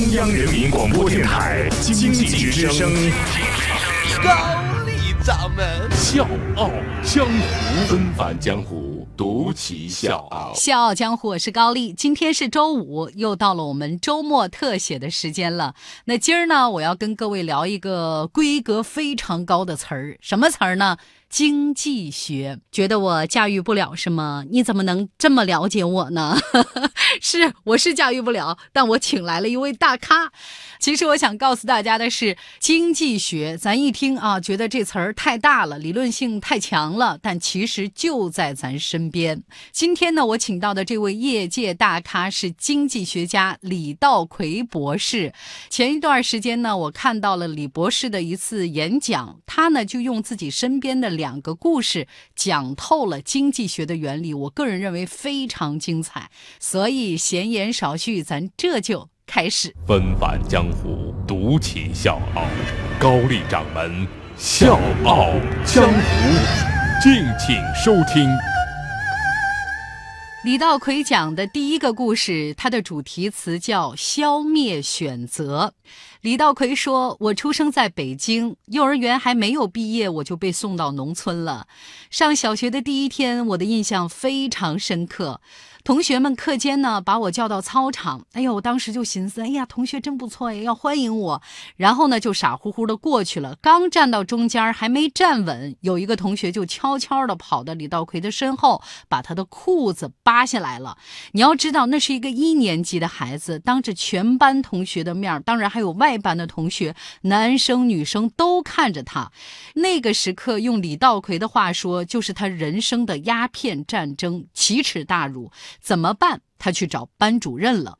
中央人民广播电台经济之声，高丽掌门笑傲江湖，纷返江湖，独骑笑傲。笑傲江湖，我是高丽。今天是周五，又到了我们周末特写的时间了。那今儿呢，我要跟各位聊一个规格非常高的词儿，什么词儿呢？经济学。觉得我驾驭不了是吗？你怎么能这么了解我呢？是，我是驾驭不了，但我请来了一位大咖。其实我想告诉大家的是，经济学，咱一听啊，觉得这词儿太大了，理论性太强了，但其实就在咱身边。今天呢，我请到的这位业界大咖是经济学家李道葵博士。前一段时间呢，我看到了李博士的一次演讲，他呢就用自己身边的两个故事讲透了经济学的原理，我个人认为非常精彩。所以闲言少叙，咱这就开始。纷繁江湖，独起笑傲。高丽掌门笑傲江湖，敬请收听。李道葵讲的第一个故事，它的主题词叫“消灭选择”。李道葵说：“我出生在北京，幼儿园还没有毕业，我就被送到农村了。上小学的第一天，我的印象非常深刻。同学们课间呢，把我叫到操场。哎呦，我当时就寻思，哎呀，同学真不错呀，要欢迎我。然后呢，就傻乎乎的过去了。刚站到中间，还没站稳，有一个同学就悄悄的跑到李道葵的身后，把他的裤子扒下来了。你要知道，那是一个一年级的孩子，当着全班同学的面，当然还有外班的同学，男生女生都看着他。那个时刻，用李道葵的话说，就是他人生的鸦片战争，奇耻大辱。怎么办？他去找班主任了。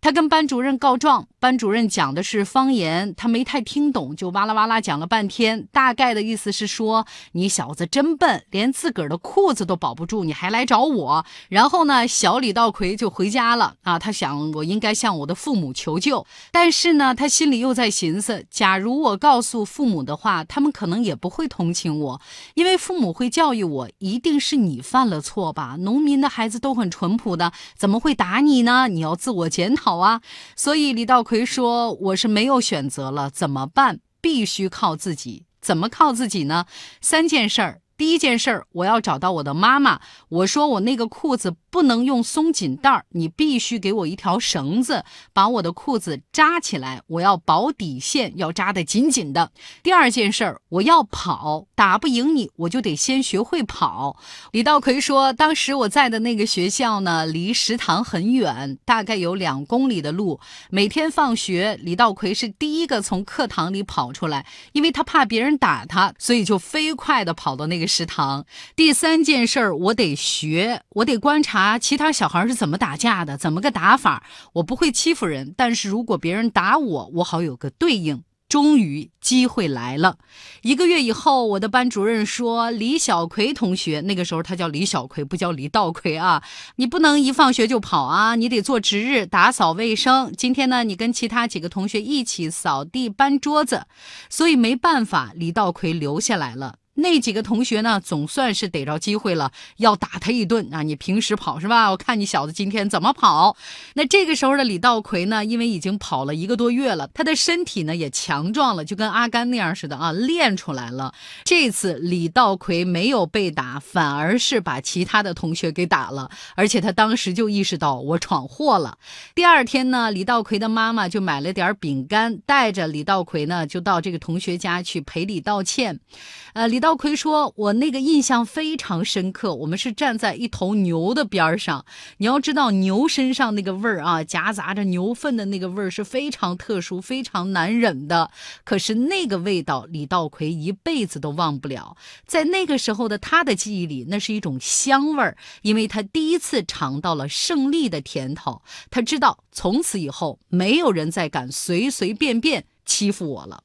他跟班主任告状，班主任讲的是方言，他没太听懂，就哇啦哇啦讲了半天。大概的意思是说，你小子真笨，连自个儿的裤子都保不住，你还来找我。然后呢，小李道葵就回家了啊。他想，我应该向我的父母求救。但是呢，他心里又在寻思，假如我告诉父母的话，他们可能也不会同情我，因为父母会教育我，一定是你犯了错吧？农民的孩子都很淳朴的，怎么会打你呢？你要自我检讨。啊，所以李道奎谁说：“我是没有选择了，怎么办？必须靠自己。怎么靠自己呢？三件事儿。第一件事儿，我要找到我的妈妈。我说我那个裤子不能用松紧带儿，你必须给我一条绳子，把我的裤子扎起来。我要保底线，要扎得紧紧的。第二件事儿，我要跑，打不赢你，我就得先学会跑。李道葵说，当时我在的那个学校呢，离食堂很远，大概有两公里的路。每天放学，李道葵是第一个从课堂里跑出来，因为他怕别人打他，所以就飞快地跑到那个。食堂第三件事儿，我得学，我得观察其他小孩是怎么打架的，怎么个打法。我不会欺负人，但是如果别人打我，我好有个对应。终于机会来了，一个月以后，我的班主任说：“李小葵同学，那个时候他叫李小葵，不叫李道葵啊，你不能一放学就跑啊，你得做值日，打扫卫生。今天呢，你跟其他几个同学一起扫地、搬桌子。所以没办法，李道葵留下来了。”那几个同学呢，总算是逮着机会了，要打他一顿啊！你平时跑是吧？我看你小子今天怎么跑。那这个时候的李道葵呢，因为已经跑了一个多月了，他的身体呢也强壮了，就跟阿甘那样似的啊，练出来了。这次李道葵没有被打，反而是把其他的同学给打了，而且他当时就意识到我闯祸了。第二天呢，李道葵的妈妈就买了点饼干，带着李道葵呢就到这个同学家去赔礼道歉。呃，李道。道奎说：“我那个印象非常深刻。我们是站在一头牛的边上，你要知道牛身上那个味儿啊，夹杂着牛粪的那个味儿是非常特殊、非常难忍的。可是那个味道，李道葵一辈子都忘不了。在那个时候的他的记忆里，那是一种香味儿，因为他第一次尝到了胜利的甜头。他知道从此以后，没有人再敢随随便便欺负我了。”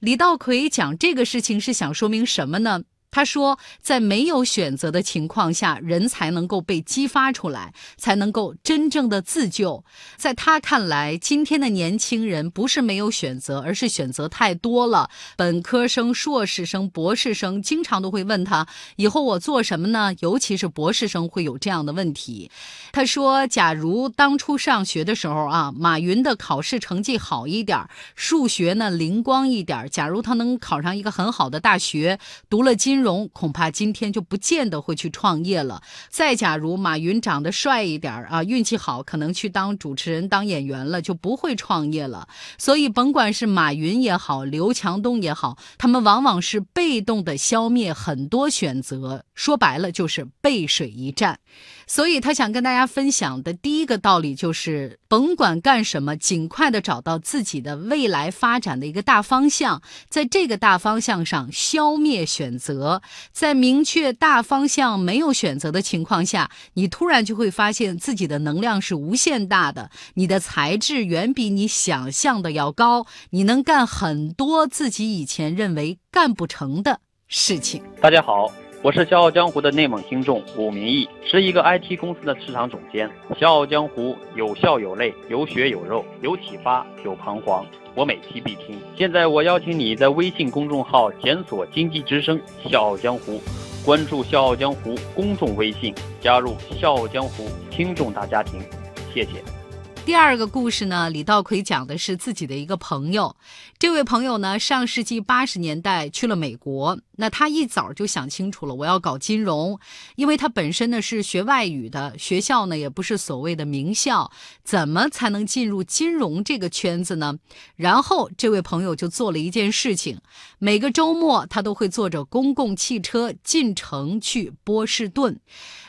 李道葵讲这个事情是想说明什么呢？他说，在没有选择的情况下，人才能够被激发出来，才能够真正的自救。在他看来，今天的年轻人不是没有选择，而是选择太多了。本科生、硕士生、博士生经常都会问他：“以后我做什么呢？”尤其是博士生会有这样的问题。他说：“假如当初上学的时候啊，马云的考试成绩好一点，数学呢灵光一点，假如他能考上一个很好的大学，读了金。”金融恐怕今天就不见得会去创业了。再假如马云长得帅一点啊，运气好，可能去当主持人、当演员了，就不会创业了。所以，甭管是马云也好，刘强东也好，他们往往是被动的消灭很多选择。说白了，就是背水一战。所以他想跟大家分享的第一个道理就是，甭管干什么，尽快的找到自己的未来发展的一个大方向，在这个大方向上消灭选择。在明确大方向没有选择的情况下，你突然就会发现自己的能量是无限大的，你的才智远比你想象的要高，你能干很多自己以前认为干不成的事情。大家好。我是《笑傲江湖》的内蒙听众武明义，是一个 IT 公司的市场总监。《笑傲江湖》有笑有泪，有血有肉，有启发有彷徨，我每期必听。现在我邀请你在微信公众号检索“经济之声笑傲江湖”，关注“笑傲江湖”公众微信，加入“笑傲江湖”听众大家庭。谢谢。第二个故事呢，李道奎讲的是自己的一个朋友。这位朋友呢，上世纪八十年代去了美国。那他一早就想清楚了，我要搞金融，因为他本身呢是学外语的，学校呢也不是所谓的名校，怎么才能进入金融这个圈子呢？然后这位朋友就做了一件事情，每个周末他都会坐着公共汽车进城去波士顿。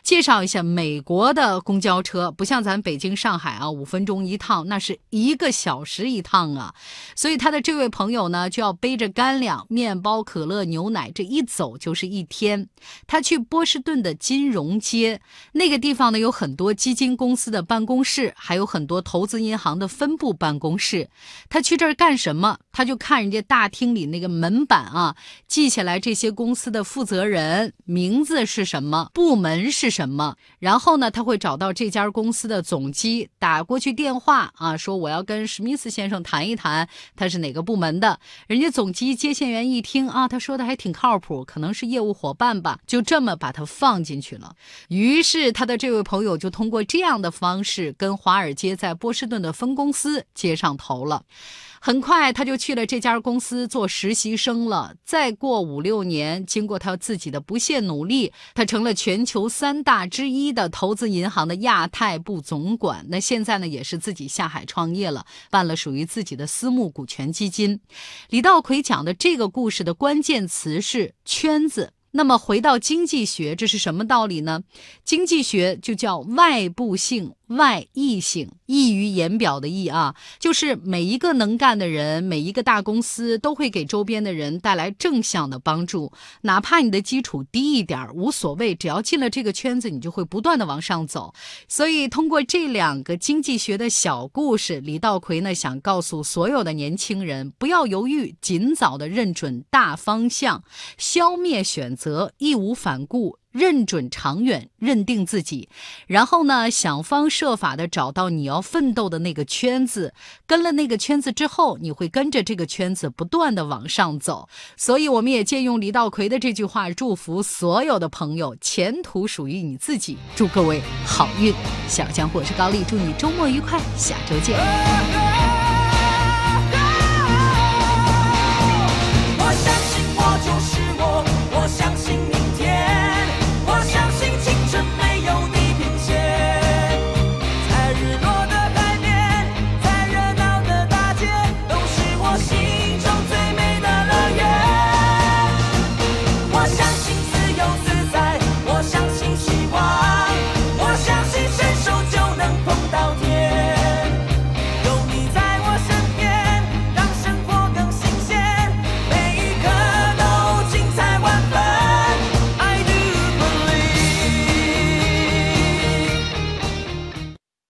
介绍一下美国的公交车，不像咱北京、上海啊，五分钟一趟，那是一个小时一趟啊。所以他的这位朋友呢，就要背着干粮、面包、可乐、牛奶。这一走就是一天。他去波士顿的金融街，那个地方呢有很多基金公司的办公室，还有很多投资银行的分部办公室。他去这儿干什么？他就看人家大厅里那个门板啊，记下来这些公司的负责人名字是什么，部门是什么。然后呢，他会找到这家公司的总机，打过去电话啊，说我要跟史密斯先生谈一谈，他是哪个部门的。人家总机接线员一听啊，他说的还挺靠。靠谱，可能是业务伙伴吧，就这么把他放进去了。于是他的这位朋友就通过这样的方式跟华尔街在波士顿的分公司接上头了。很快，他就去了这家公司做实习生了。再过五六年，经过他自己的不懈努力，他成了全球三大之一的投资银行的亚太部总管。那现在呢，也是自己下海创业了，办了属于自己的私募股权基金。李道奎讲的这个故事的关键词是圈子。那么回到经济学，这是什么道理呢？经济学就叫外部性。外溢性，溢于言表的溢啊，就是每一个能干的人，每一个大公司都会给周边的人带来正向的帮助，哪怕你的基础低一点无所谓，只要进了这个圈子，你就会不断的往上走。所以通过这两个经济学的小故事，李道奎呢想告诉所有的年轻人，不要犹豫，尽早的认准大方向，消灭选择，义无反顾。认准长远，认定自己，然后呢，想方设法的找到你要奋斗的那个圈子。跟了那个圈子之后，你会跟着这个圈子不断的往上走。所以，我们也借用李道奎的这句话，祝福所有的朋友，前途属于你自己。祝各位好运，小江我是高丽，祝你周末愉快，下周见。